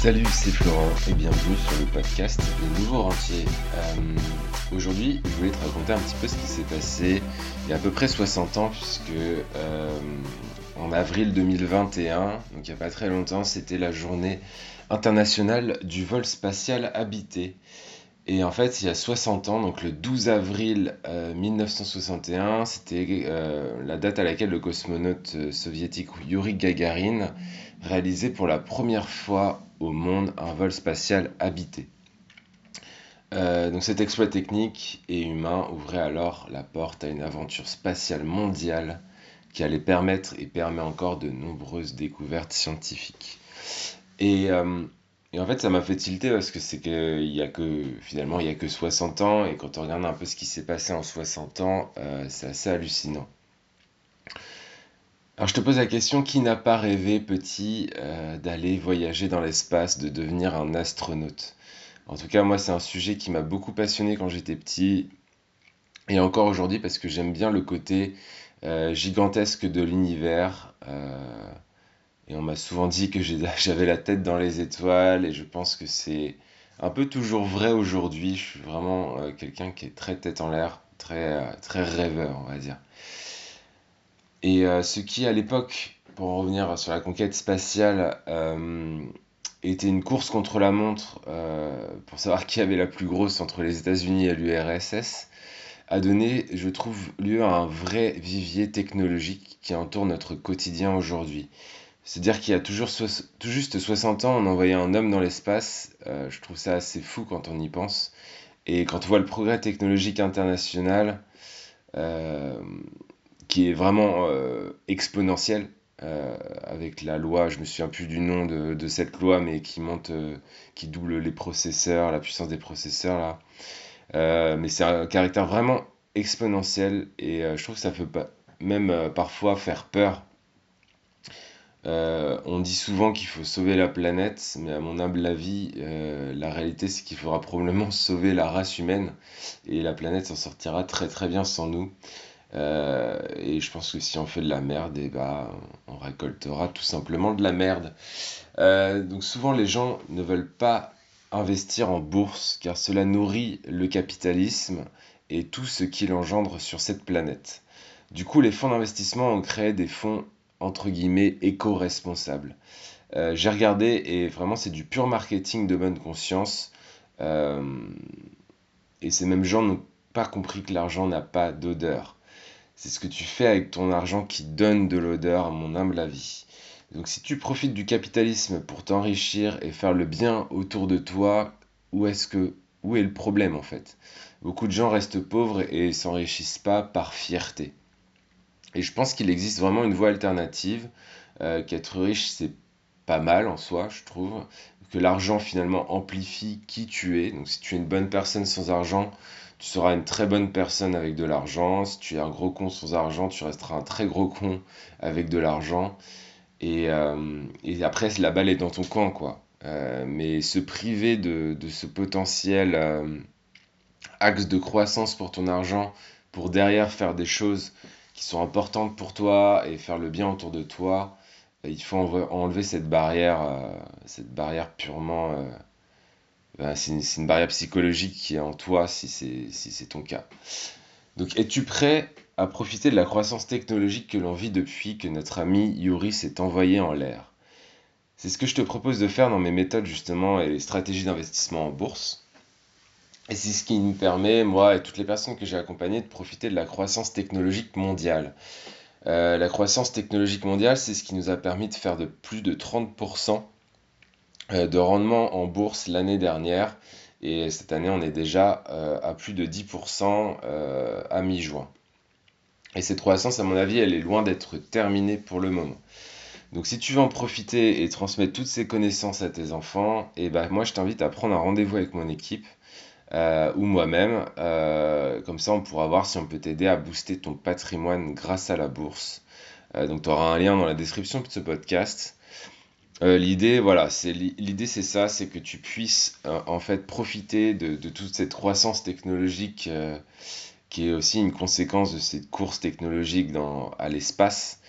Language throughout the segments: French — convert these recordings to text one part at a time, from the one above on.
Salut, c'est Florent et bienvenue sur le podcast Les Nouveaux Rentiers. Euh, aujourd'hui, je voulais te raconter un petit peu ce qui s'est passé il y a à peu près 60 ans, puisque euh, en avril 2021, donc il n'y a pas très longtemps, c'était la journée internationale du vol spatial habité. Et en fait, il y a 60 ans, donc le 12 avril 1961, euh, c'était la date à laquelle le cosmonaute soviétique Yuri Gagarin réalisait pour la première fois au monde un vol spatial habité. Euh, donc cet exploit technique et humain ouvrait alors la porte à une aventure spatiale mondiale qui allait permettre et permet encore de nombreuses découvertes scientifiques. Et, euh, en fait, ça m'a fait tilter parce que c'est que il y a que finalement il y a que 60 ans et quand on regarde un peu ce qui s'est passé en 60 ans, euh, c'est assez hallucinant. Alors je te pose la question, qui n'a pas rêvé petit euh, d'aller voyager dans l'espace, de devenir un astronaute? En tout cas, moi c'est un sujet qui m'a beaucoup passionné quand j'étais petit et encore aujourd'hui parce que j'aime bien le côté euh, gigantesque de l'univers. Euh, et on m'a souvent dit que j'avais la tête dans les étoiles et je pense que c'est un peu toujours vrai aujourd'hui. Je suis vraiment quelqu'un qui est très tête en l'air, très, très rêveur, on va dire. Et euh, ce qui, à l'époque, pour en revenir sur la conquête spatiale, euh, était une course contre la montre euh, pour savoir qui avait la plus grosse entre les États-Unis et l'URSS, a donné, je trouve, lieu à un vrai vivier technologique qui entoure notre quotidien aujourd'hui. C'est-à-dire qu'il y a toujours tout juste 60 ans, on envoyait un homme dans l'espace. je trouve ça assez fou quand on y pense. Et quand on voit le progrès technologique international, qui est vraiment euh, exponentielle euh, avec la loi, je me souviens plus du nom de, cette loi, mais qui monte, euh, qui double les processeurs, la puissance des processeurs là. mais c'est un caractère vraiment exponentiel et je trouve que ça peut même parfois faire peur. on dit souvent qu'il faut sauver la planète, mais à mon humble avis, la réalité c'est qu'il faudra probablement sauver la race humaine et la planète s'en sortira très très bien sans nous. Euh, et je pense que si on fait de la merde, eh ben, on récoltera tout simplement de la merde. Euh, donc souvent les gens ne veulent pas investir en bourse car cela nourrit le capitalisme et tout ce qu'il engendre sur cette planète. Du coup, les fonds d'investissement ont créé des fonds entre guillemets éco-responsables. Euh, j'ai regardé et vraiment c'est du pur marketing de bonne conscience. et ces mêmes gens n'ont pas compris que l'argent n'a pas d'odeur. C'est ce que tu fais avec ton argent qui donne de l'odeur, à mon humble avis. Donc si tu profites du capitalisme pour t'enrichir et faire le bien autour de toi, où est-ce que où est le problème en fait? Beaucoup de gens restent pauvres et s'enrichissent pas par fierté. Et je pense qu'il existe vraiment une voie alternative, euh, qu'être riche c'est pas mal en soi, je trouve, que l'argent finalement amplifie qui tu es. Donc si tu es une bonne personne sans argent, tu seras une très bonne personne avec de l'argent. Si tu es un gros con sans argent, tu resteras un très gros con avec de l'argent. Et, euh, après, la balle est dans ton camp, quoi. Euh, mais se priver de, ce potentiel euh, axe de croissance pour ton argent, pour derrière faire des choses qui sont importantes pour toi et faire le bien autour de toi, il faut enlever cette cette barrière purement c'est une, barrière psychologique qui est en toi si c'est ton cas. Donc es-tu prêt à profiter de la croissance technologique que l'on vit depuis que notre ami Yuri s'est envoyé en l'air? C'est ce que je te propose de faire dans mes méthodes justement et les stratégies d'investissement en bourse. Et c'est ce qui nous permet, moi et toutes les personnes que j'ai accompagnées, de profiter de la croissance technologique mondiale. Euh, la croissance technologique mondiale, c'est ce qui nous a permis de faire de plus de 30% euh, de rendement en bourse l'année dernière. Et cette année, on est déjà euh, à plus de 10% euh, à mi-juin. Et cette croissance, à mon avis, elle est loin d'être terminée pour le moment. Donc si tu veux en profiter et transmettre toutes ces connaissances à tes enfants, et eh ben, moi je t'invite à prendre un rendez-vous avec mon équipe ou moi-même. comme ça, on pourra voir si on peut t'aider à booster ton patrimoine grâce à la bourse. donc tu auras un lien dans la description de ce podcast. Euh, l'idée, voilà, c'est ça, c'est que tu puisses euh, en fait profiter de, toute cette croissance technologique euh, qui est aussi une conséquence de cette course technologique dans, à l'espace.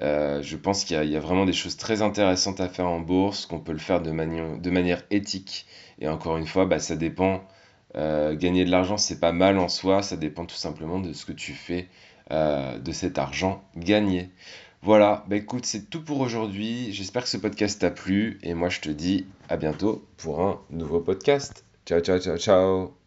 Je pense qu'il y, a vraiment des choses très intéressantes à faire en bourse, qu'on peut le faire de, manière éthique. Et encore une fois, bah, ça dépend. Gagner de l'argent, c'est pas mal en soi, ça dépend tout simplement de ce que tu fais de cet argent gagné. Voilà, bah écoute, c'est tout pour aujourd'hui. J'espère que ce podcast t'a plu et moi je te dis à bientôt pour un nouveau podcast. Ciao, ciao, ciao, ciao.